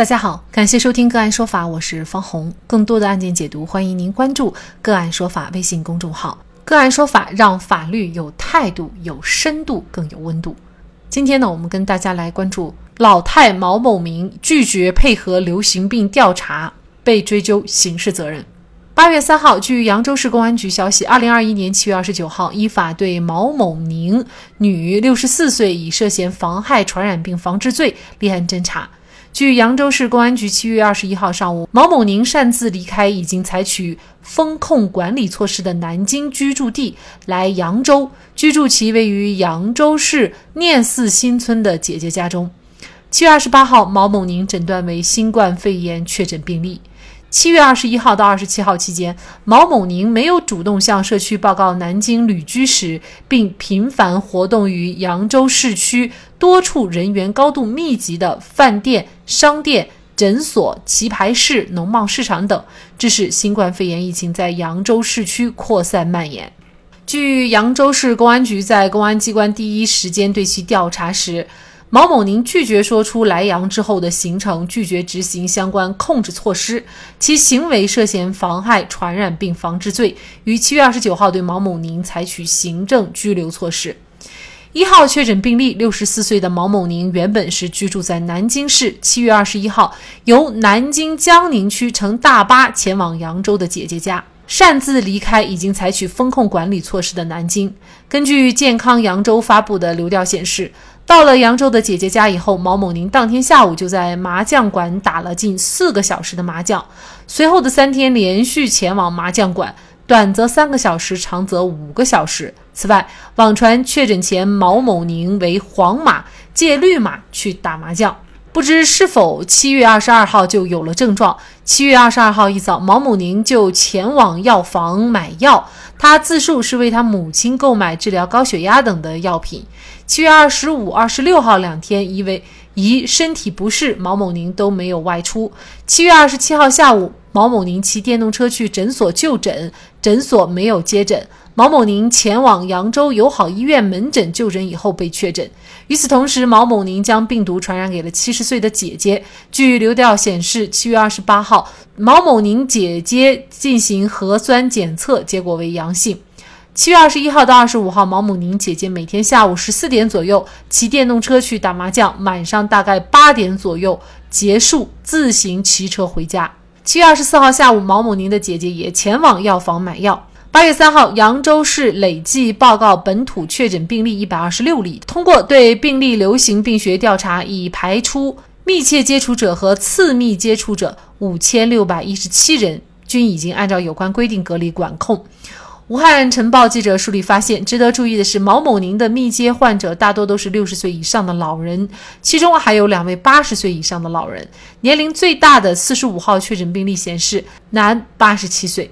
大家好，感谢收听个案说法，我是方红。更多的案件解读，欢迎您关注个案说法微信公众号。个案说法让法律有态度、有深度、更有温度。今天呢，我们跟大家来关注老太毛某明拒绝配合流行病调查，被追究刑事责任。八月三号，据扬州市公安局消息，二零二一年七月二十九号，依法对毛某宁（女，六十四岁）以涉嫌妨害传染病防治罪立案侦查。据扬州市公安局七月二十一号上午，毛某宁擅自离开已经采取风控管理措施的南京居住地，来扬州居住其位于扬州市念寺新村的姐姐家中。七月二十八号，毛某宁诊断为新冠肺炎确诊病例。七月二十一号到二十七号期间，毛某宁没有主动向社区报告南京旅居史，并频繁活动于扬州市区多处人员高度密集的饭店、商店、诊所、棋牌室、农贸市场等，致使新冠肺炎疫情在扬州市区扩散蔓延。据扬州市公安局在公安机关第一时间对其调查时，毛某宁拒绝说出来阳之后的行程，拒绝执行相关控制措施，其行为涉嫌妨害传染病防治罪，于七月二十九号对毛某宁采取行政拘留措施。一号确诊病例，六十四岁的毛某宁原本是居住在南京市，七月二十一号由南京江宁区乘大巴前往扬州的姐姐家，擅自离开已经采取风控管理措施的南京。根据健康扬州发布的流调显示。到了扬州的姐姐家以后，毛某宁当天下午就在麻将馆打了近四个小时的麻将，随后的三天连续前往麻将馆，短则三个小时，长则五个小时。此外，网传确诊前毛某宁为黄马借绿马去打麻将，不知是否七月二十二号就有了症状。七月二十二号一早，毛某宁就前往药房买药，他自述是为他母亲购买治疗高血压等的药品。七月二十五、二十六号两天，因为疑身体不适，毛某宁都没有外出。七月二十七号下午，毛某宁骑电动车去诊所就诊，诊所没有接诊。毛某宁前往扬州友好医院门诊就诊以后被确诊。与此同时，毛某宁将病毒传染给了七十岁的姐姐。据流调显示，七月二十八号，毛某宁姐姐进行核酸检测，结果为阳性。七月二十一号到二十五号，毛某宁姐姐每天下午十四点左右骑电动车去打麻将，晚上大概八点左右结束，自行骑车回家。七月二十四号下午，毛某宁的姐姐也前往药房买药。八月三号，扬州市累计报告本土确诊病例一百二十六例，通过对病例流行病学调查，已排出密切接触者和次密接触者五千六百一十七人，均已经按照有关规定隔离管控。武汉晨报记者梳理发现，值得注意的是，毛某宁的密接患者大多都是六十岁以上的老人，其中还有两位八十岁以上的老人。年龄最大的四十五号确诊病例显示，男，八十七岁。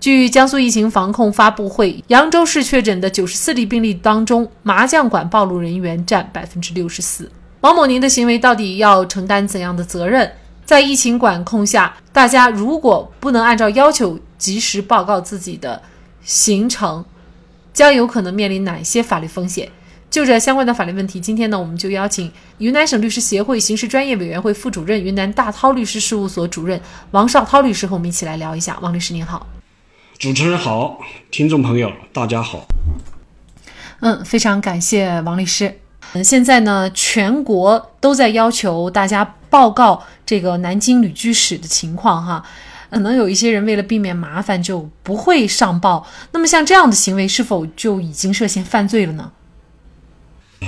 据江苏疫情防控发布会，扬州市确诊的九十四例病例当中，麻将馆暴露人员占百分之六十四。毛某宁的行为到底要承担怎样的责任？在疫情管控下，大家如果不能按照要求及时报告自己的。形成将有可能面临哪些法律风险？就这相关的法律问题，今天呢，我们就邀请云南省律师协会刑事专业委员会副主任、云南大韬律师事务所主任王绍涛律师和我们一起来聊一下。王律师您好，主持人好，听众朋友大家好。嗯，非常感谢王律师。嗯，现在呢，全国都在要求大家报告这个南京旅居史的情况哈。可能有一些人为了避免麻烦就不会上报，那么像这样的行为是否就已经涉嫌犯罪了呢？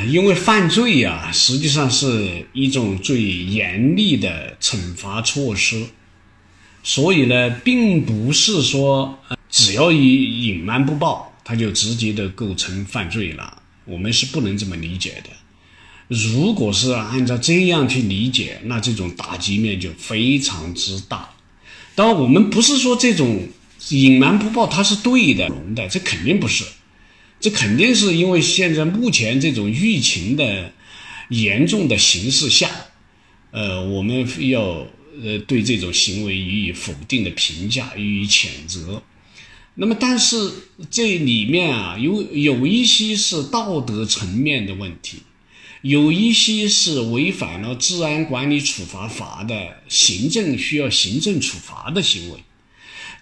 因为犯罪呀，实际上是一种最严厉的惩罚措施，所以呢，并不是说只要一隐瞒不报，他就直接的构成犯罪了。我们是不能这么理解的。如果是按照这样去理解，那这种打击面就非常之大。当然，我们不是说这种隐瞒不报它是对的、的，这肯定不是，这肯定是因为现在目前这种疫情的严重的形势下，呃，我们要呃对这种行为予以否定的评价，予以谴责。那么，但是这里面啊，有有一些是道德层面的问题，有一些是违反了治安管理处罚法的行政需要行政处罚的行为。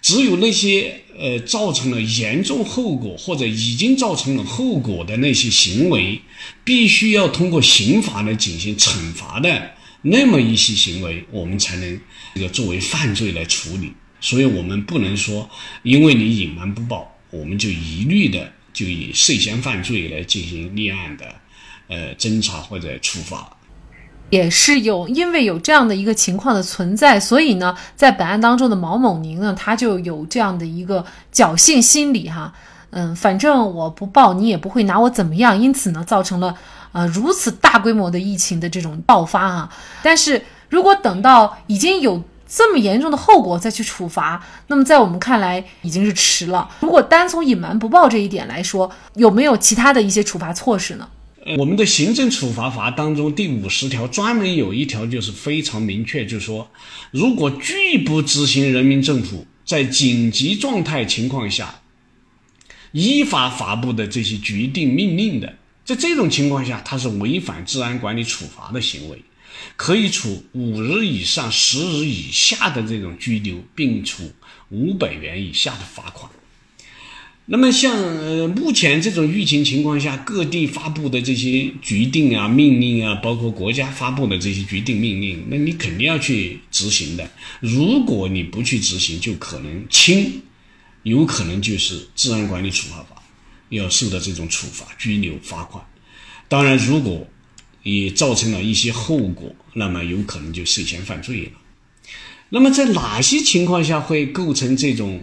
只有那些呃造成了严重后果或者已经造成了后果的那些行为，必须要通过刑法来进行惩罚的那么一些行为，我们才能这个作为犯罪来处理。所以，我们不能说因为你隐瞒不报，我们就一律的就以涉嫌犯罪来进行立案的呃侦查或者处罚。也是有，因为有这样的一个情况的存在，所以呢，在本案当中的毛某宁呢，他就有这样的一个侥幸心理哈，嗯，反正我不报，你也不会拿我怎么样，因此呢，造成了呃如此大规模的疫情的这种爆发啊。但是如果等到已经有这么严重的后果再去处罚，那么在我们看来已经是迟了。如果单从隐瞒不报这一点来说，有没有其他的一些处罚措施呢？我们的行政处罚法当中第五十条专门有一条就是非常明确，就是说，如果拒不执行人民政府在紧急状态情况下依法发布的这些决定命令的，在这种情况下，它是违反治安管理处罚的行为，可以处五日以上十日以下的这种拘留，并处五百元以下的罚款。那么像呃目前这种疫情情况下，各地发布的这些决定啊、命令啊，包括国家发布的这些决定命令，那你肯定要去执行的。如果你不去执行，就可能轻，有可能就是治安管理处罚法要受到这种处罚、拘留、罚款。当然，如果也造成了一些后果，那么有可能就涉嫌犯罪了。那么在哪些情况下会构成这种？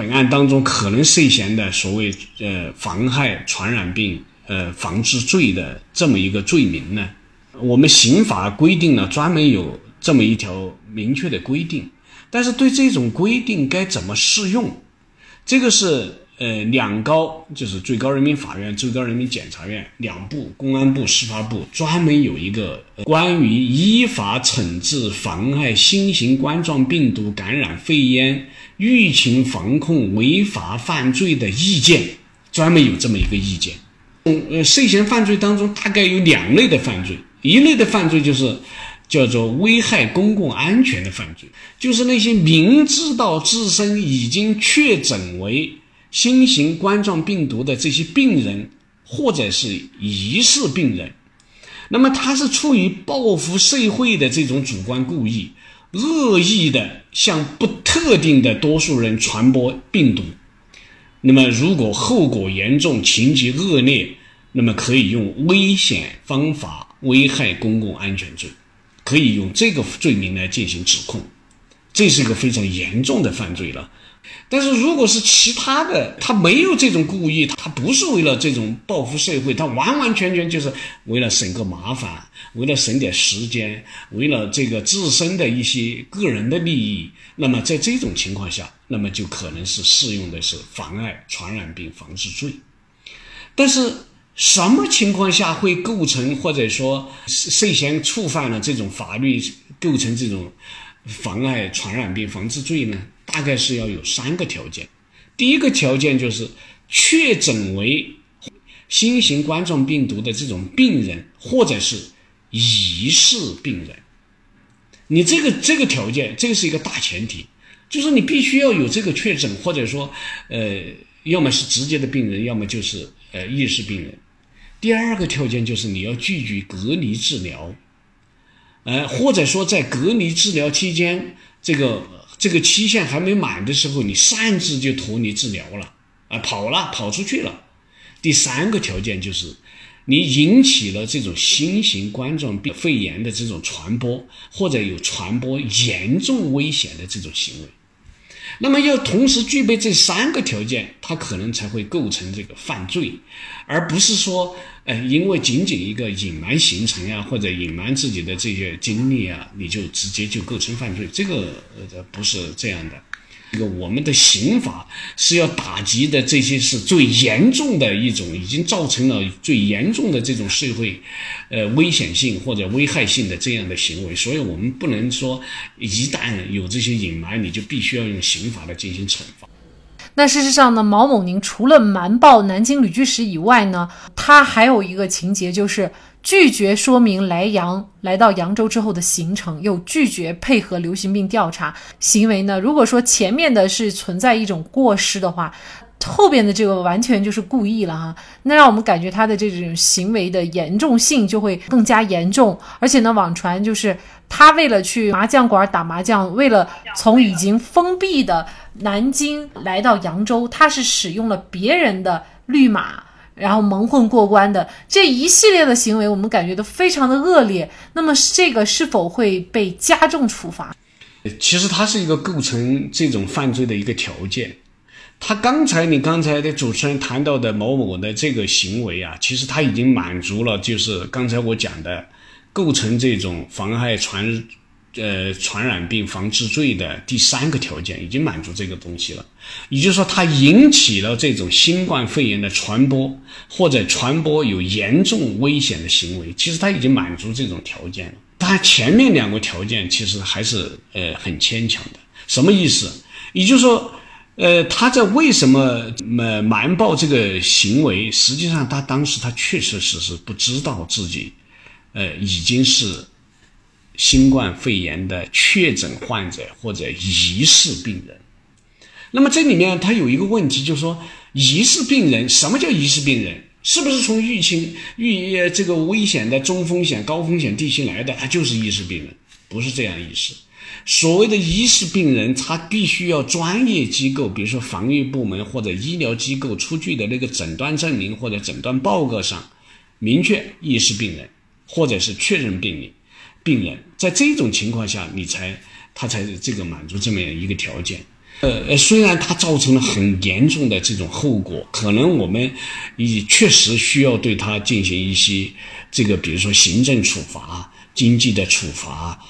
本案当中可能涉嫌的所谓呃妨害传染病呃防治罪的这么一个罪名呢，我们刑法规定呢专门有这么一条明确的规定，但是对这种规定该怎么适用，这个是呃两高就是最高人民法院、最高人民检察院两部公安部、司法部专门有一个关于依法惩治妨害新型冠状病毒感染肺炎。疫情防控违法犯罪的意见，专门有这么一个意见。嗯，呃，涉嫌犯罪当中大概有两类的犯罪，一类的犯罪就是叫做危害公共安全的犯罪，就是那些明知道自身已经确诊为新型冠状病毒的这些病人，或者是疑似病人，那么他是出于报复社会的这种主观故意。恶意的向不特定的多数人传播病毒，那么如果后果严重、情节恶劣，那么可以用危险方法危害公共安全罪，可以用这个罪名来进行指控，这是一个非常严重的犯罪了。但是，如果是其他的，他没有这种故意，他不是为了这种报复社会，他完完全全就是为了省个麻烦，为了省点时间，为了这个自身的一些个人的利益。那么，在这种情况下，那么就可能是适用的是妨碍传染病防治罪。但是，什么情况下会构成或者说涉嫌触犯了这种法律，构成这种妨碍传染病防治罪呢？大概是要有三个条件，第一个条件就是确诊为新型冠状病毒的这种病人，或者是疑似病人。你这个这个条件，这个是一个大前提，就是你必须要有这个确诊，或者说，呃，要么是直接的病人，要么就是呃疑似病人。第二个条件就是你要拒绝隔离治疗，呃，或者说在隔离治疗期间，这个。这个期限还没满的时候，你擅自就脱离治疗了，啊，跑了，跑出去了。第三个条件就是，你引起了这种新型冠状病肺炎的这种传播，或者有传播严重危险的这种行为。那么要同时具备这三个条件，他可能才会构成这个犯罪，而不是说，呃，因为仅仅一个隐瞒行程呀，或者隐瞒自己的这些经历啊，你就直接就构成犯罪，这个呃不是这样的。这个我们的刑法是要打击的这些是最严重的一种，已经造成了最严重的这种社会，呃危险性或者危害性的这样的行为，所以我们不能说一旦有这些隐瞒，你就必须要用刑法来进行惩罚。那事实上呢，毛某宁除了瞒报南京旅居史以外呢，他还有一个情节就是拒绝说明来扬来到扬州之后的行程，又拒绝配合流行病调查行为呢？如果说前面的是存在一种过失的话，后边的这个完全就是故意了哈。那让我们感觉他的这种行为的严重性就会更加严重，而且呢，网传就是他为了去麻将馆打麻将，为了从已经封闭的南京来到扬州，他是使用了别人的绿码。然后蒙混过关的这一系列的行为，我们感觉都非常的恶劣。那么这个是否会被加重处罚？其实它是一个构成这种犯罪的一个条件。他刚才你刚才的主持人谈到的某某的这个行为啊，其实他已经满足了，就是刚才我讲的构成这种妨害传。呃，传染病防治罪的第三个条件已经满足这个东西了，也就是说，它引起了这种新冠肺炎的传播，或者传播有严重危险的行为，其实它已经满足这种条件了。它前面两个条件其实还是呃很牵强的。什么意思？也就是说，呃，他在为什么瞒瞒报这个行为？实际上，他当时他确确实实不知道自己，呃，已经是。新冠肺炎的确诊患者或者疑似病人，那么这里面他有一个问题，就是说疑似病人，什么叫疑似病人？是不是从疫情遇这个危险的中风险、高风险地区来的，他就是疑似病人？不是这样意思。所谓的疑似病人，他必须要专业机构，比如说防疫部门或者医疗机构出具的那个诊断证明或者诊断报告上明确疑似病人，或者是确认病例。病人在这种情况下，你才他才这个满足这么样一个条件。呃呃，虽然它造成了很严重的这种后果，可能我们也确实需要对他进行一些这个，比如说行政处罚、经济的处罚。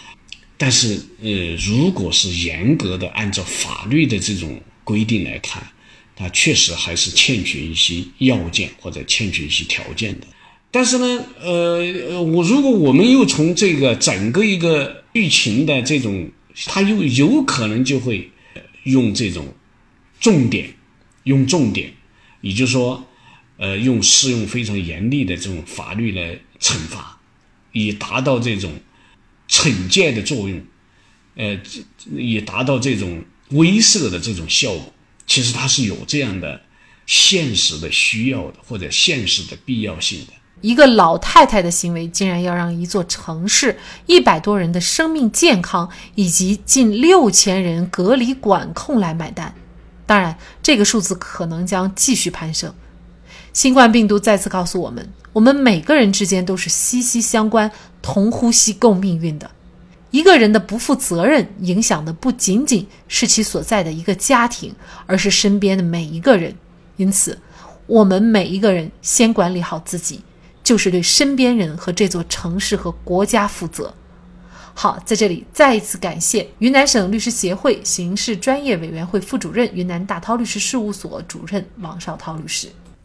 但是，呃，如果是严格的按照法律的这种规定来看，它确实还是欠缺一些要件或者欠缺一些条件的。但是呢，呃，我如果我们又从这个整个一个疫情的这种，他又有可能就会用这种重点，用重点，也就是说，呃，用适用非常严厉的这种法律来惩罚，以达到这种惩戒的作用，呃，以达到这种威慑的这种效果。其实它是有这样的现实的需要的，或者现实的必要性的。一个老太太的行为，竟然要让一座城市一百多人的生命健康以及近六千人隔离管控来买单。当然，这个数字可能将继续攀升。新冠病毒再次告诉我们，我们每个人之间都是息息相关、同呼吸共命运的。一个人的不负责任，影响的不仅仅是其所在的一个家庭，而是身边的每一个人。因此，我们每一个人先管理好自己。就是对身边人和这座城市和国家负责。好，在这里再一次感谢云南省律师协会刑事专业委员会副主任、云南大韬律师事务所主任王绍涛律师。